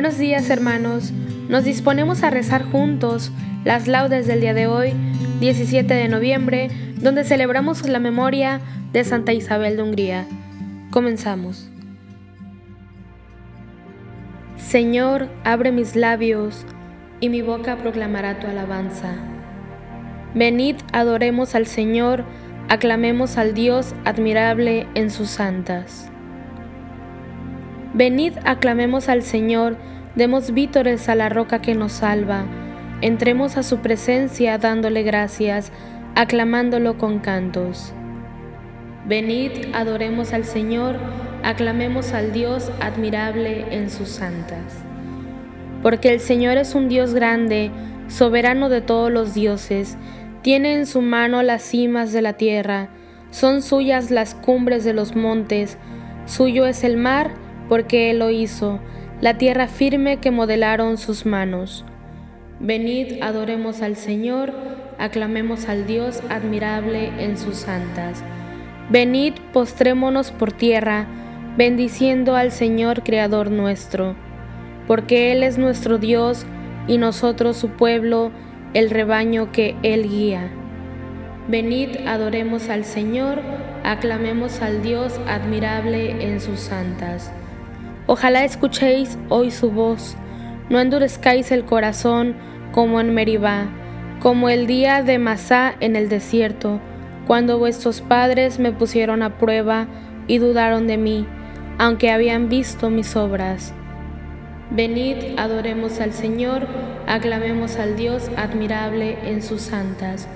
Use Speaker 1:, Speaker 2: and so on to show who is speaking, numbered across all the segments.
Speaker 1: Buenos días hermanos, nos disponemos a rezar juntos las laudes del día de hoy, 17 de noviembre, donde celebramos la memoria de Santa Isabel de Hungría. Comenzamos. Señor, abre mis labios y mi boca proclamará tu alabanza. Venid, adoremos al Señor, aclamemos al Dios admirable en sus santas. Venid, aclamemos al Señor, demos vítores a la roca que nos salva, entremos a su presencia dándole gracias, aclamándolo con cantos. Venid, adoremos al Señor, aclamemos al Dios admirable en sus santas. Porque el Señor es un Dios grande, soberano de todos los dioses, tiene en su mano las cimas de la tierra, son suyas las cumbres de los montes, suyo es el mar, porque Él lo hizo, la tierra firme que modelaron sus manos. Venid, adoremos al Señor, aclamemos al Dios admirable en sus santas. Venid, postrémonos por tierra, bendiciendo al Señor Creador nuestro, porque Él es nuestro Dios y nosotros su pueblo, el rebaño que Él guía. Venid, adoremos al Señor, aclamemos al Dios admirable en sus santas. Ojalá escuchéis hoy su voz, no endurezcáis el corazón como en Meribá, como el día de Masá en el desierto, cuando vuestros padres me pusieron a prueba y dudaron de mí, aunque habían visto mis obras. Venid, adoremos al Señor, aclamemos al Dios admirable en sus santas.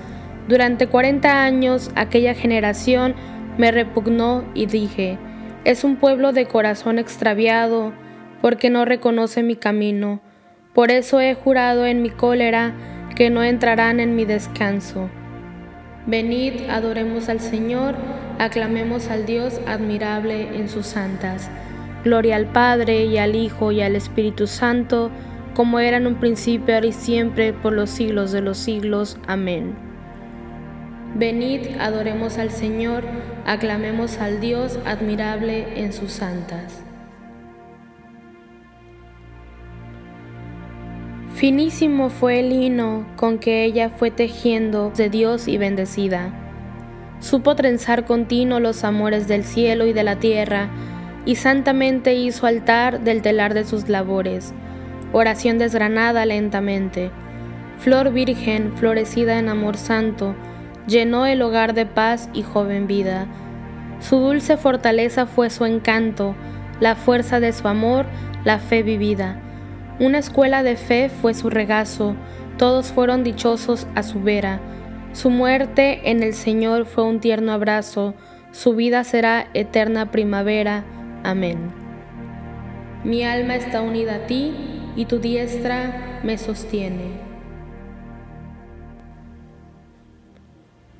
Speaker 1: Durante cuarenta años aquella generación me repugnó y dije, es un pueblo de corazón extraviado, porque no reconoce mi camino. Por eso he jurado en mi cólera que no entrarán en mi descanso. Venid, adoremos al Señor, aclamemos al Dios admirable en sus santas. Gloria al Padre y al Hijo y al Espíritu Santo, como era en un principio, ahora y siempre, por los siglos de los siglos. Amén. Venid, adoremos al Señor, aclamemos al Dios admirable en sus santas. Finísimo fue el lino con que ella fue tejiendo de Dios y bendecida. Supo trenzar continuo los amores del cielo y de la tierra, y santamente hizo altar del telar de sus labores, oración desgranada lentamente, flor virgen florecida en amor santo, llenó el hogar de paz y joven vida. Su dulce fortaleza fue su encanto, la fuerza de su amor, la fe vivida. Una escuela de fe fue su regazo, todos fueron dichosos a su vera. Su muerte en el Señor fue un tierno abrazo, su vida será eterna primavera. Amén. Mi alma está unida a ti y tu diestra me sostiene.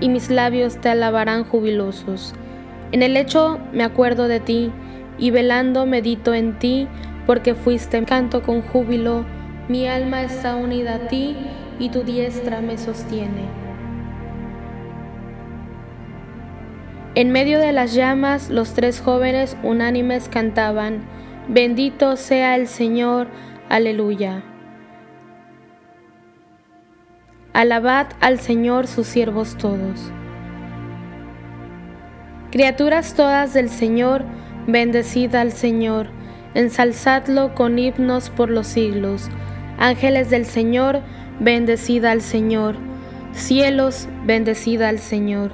Speaker 1: y mis labios te alabarán jubilosos. En el lecho me acuerdo de ti y velando medito en ti porque fuiste canto con júbilo. Mi alma está unida a ti y tu diestra me sostiene. En medio de las llamas los tres jóvenes unánimes cantaban, Bendito sea el Señor, aleluya. Alabad al Señor sus siervos todos. Criaturas todas del Señor, bendecid al Señor, ensalzadlo con himnos por los siglos. Ángeles del Señor, bendecid al Señor. Cielos, bendecid al Señor.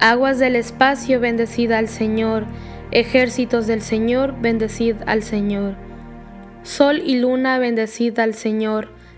Speaker 1: Aguas del espacio, bendecid al Señor. Ejércitos del Señor, bendecid al Señor. Sol y luna, bendecid al Señor.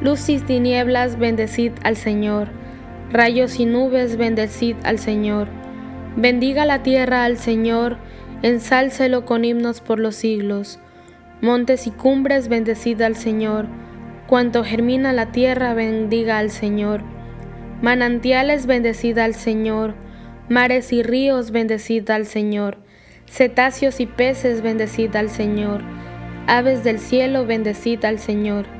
Speaker 1: Luz y tinieblas, bendecid al Señor. Rayos y nubes, bendecid al Señor. Bendiga la tierra al Señor, ensálcelo con himnos por los siglos. Montes y cumbres, bendecid al Señor. Cuanto germina la tierra, bendiga al Señor. Manantiales, bendecid al Señor. Mares y ríos, bendecid al Señor. Cetáceos y peces, bendecid al Señor. Aves del cielo, bendecid al Señor.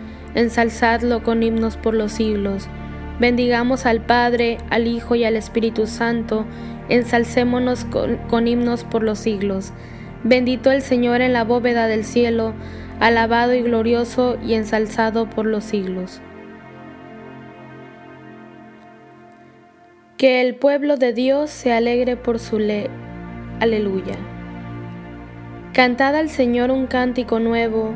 Speaker 1: ensalzadlo con himnos por los siglos. Bendigamos al Padre, al Hijo y al Espíritu Santo, ensalcémonos con, himnos por los siglos. Bendito el Señor en la bóveda del cielo, alabado y glorioso y ensalzado por los siglos. Que el pueblo de Dios se alegre por su ley. Aleluya. Cantad al Señor un cántico nuevo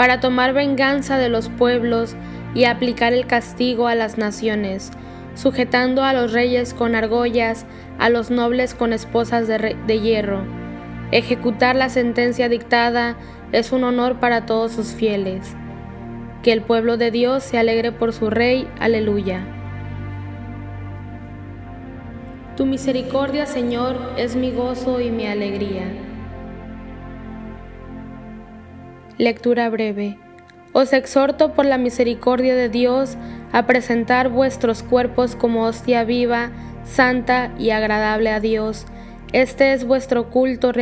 Speaker 1: para tomar venganza de los pueblos y aplicar el castigo a las naciones, sujetando a los reyes con argollas, a los nobles con esposas de, de hierro. Ejecutar la sentencia dictada es un honor para todos sus fieles. Que el pueblo de Dios se alegre por su Rey. Aleluya. Tu misericordia, Señor, es mi gozo y mi alegría. Lectura breve. Os exhorto por la misericordia de Dios a presentar vuestros cuerpos como hostia viva, santa y agradable a Dios. Este es vuestro culto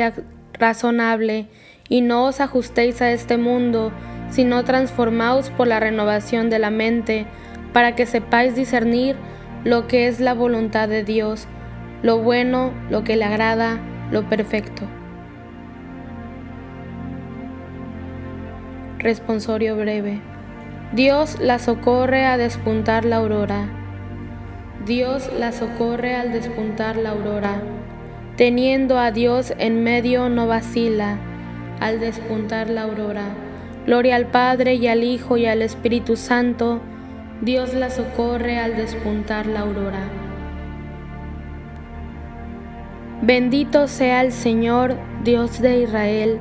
Speaker 1: razonable, y no os ajustéis a este mundo, sino transformaos por la renovación de la mente, para que sepáis discernir lo que es la voluntad de Dios, lo bueno, lo que le agrada, lo perfecto. Responsorio breve. Dios la socorre a despuntar la aurora. Dios la socorre al despuntar la aurora. Teniendo a Dios en medio no vacila al despuntar la aurora. Gloria al Padre y al Hijo y al Espíritu Santo. Dios la socorre al despuntar la aurora. Bendito sea el Señor, Dios de Israel,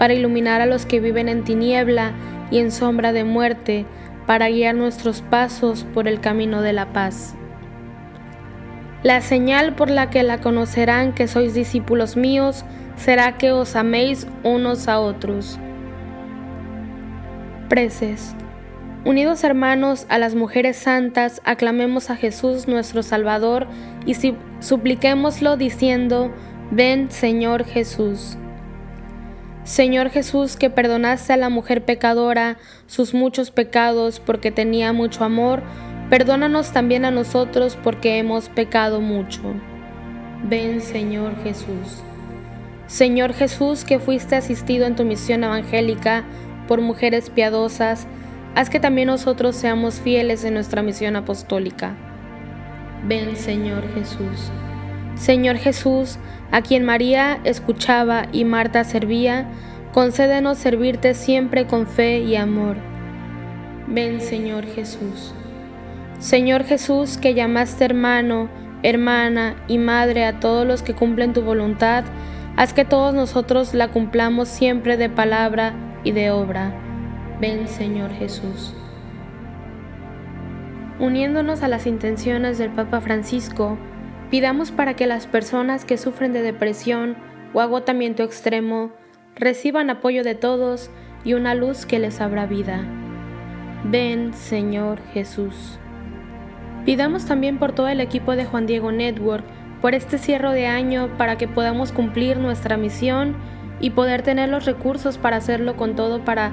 Speaker 1: para iluminar a los que viven en tiniebla y en sombra de muerte, para guiar nuestros pasos por el camino de la paz. La señal por la que la conocerán que sois discípulos míos será que os améis unos a otros. Preces. Unidos hermanos a las mujeres santas, aclamemos a Jesús nuestro Salvador y supliquémoslo diciendo, ven Señor Jesús. Señor Jesús, que perdonaste a la mujer pecadora sus muchos pecados porque tenía mucho amor, perdónanos también a nosotros porque hemos pecado mucho. Ven, Señor Jesús. Señor Jesús, que fuiste asistido en tu misión evangélica por mujeres piadosas, haz que también nosotros seamos fieles en nuestra misión apostólica. Ven, Señor Jesús. Señor Jesús, a quien María escuchaba y Marta servía, concédenos servirte siempre con fe y amor. Ven, Señor Jesús. Señor Jesús, que llamaste hermano, hermana y madre a todos los que cumplen tu voluntad, haz que todos nosotros la cumplamos siempre de palabra y de obra. Ven, Señor Jesús. Uniéndonos a las intenciones del Papa Francisco, Pidamos para que las personas que sufren de depresión o agotamiento extremo reciban apoyo de todos y una luz que les abra vida. Ven, Señor Jesús. Pidamos también por todo el equipo de Juan Diego Network, por este cierre de año, para que podamos cumplir nuestra misión y poder tener los recursos para hacerlo con todo para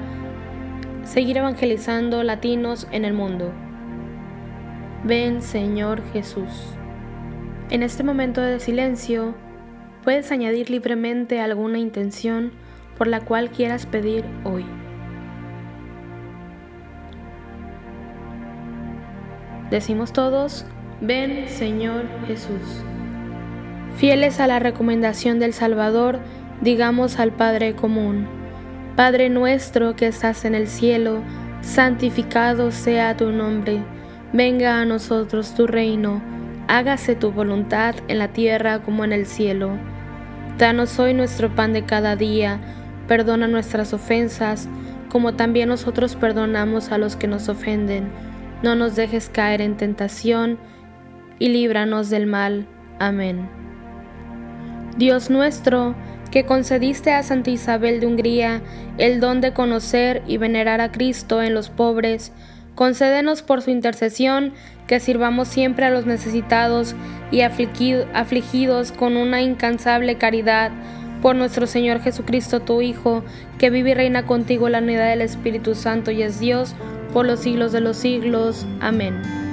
Speaker 1: seguir evangelizando latinos en el mundo. Ven, Señor Jesús. En este momento de silencio, puedes añadir libremente alguna intención por la cual quieras pedir hoy. Decimos todos, ven Señor Jesús. Fieles a la recomendación del Salvador, digamos al Padre común, Padre nuestro que estás en el cielo, santificado sea tu nombre, venga a nosotros tu reino hágase tu voluntad en la tierra como en el cielo. Danos hoy nuestro pan de cada día, perdona nuestras ofensas, como también nosotros perdonamos a los que nos ofenden. No nos dejes caer en tentación, y líbranos del mal. Amén. Dios nuestro, que concediste a Santa Isabel de Hungría el don de conocer y venerar a Cristo en los pobres, concédenos por su intercesión que sirvamos siempre a los necesitados y afligidos con una incansable caridad por nuestro Señor Jesucristo, tu Hijo, que vive y reina contigo en la unidad del Espíritu Santo y es Dios por los siglos de los siglos. Amén.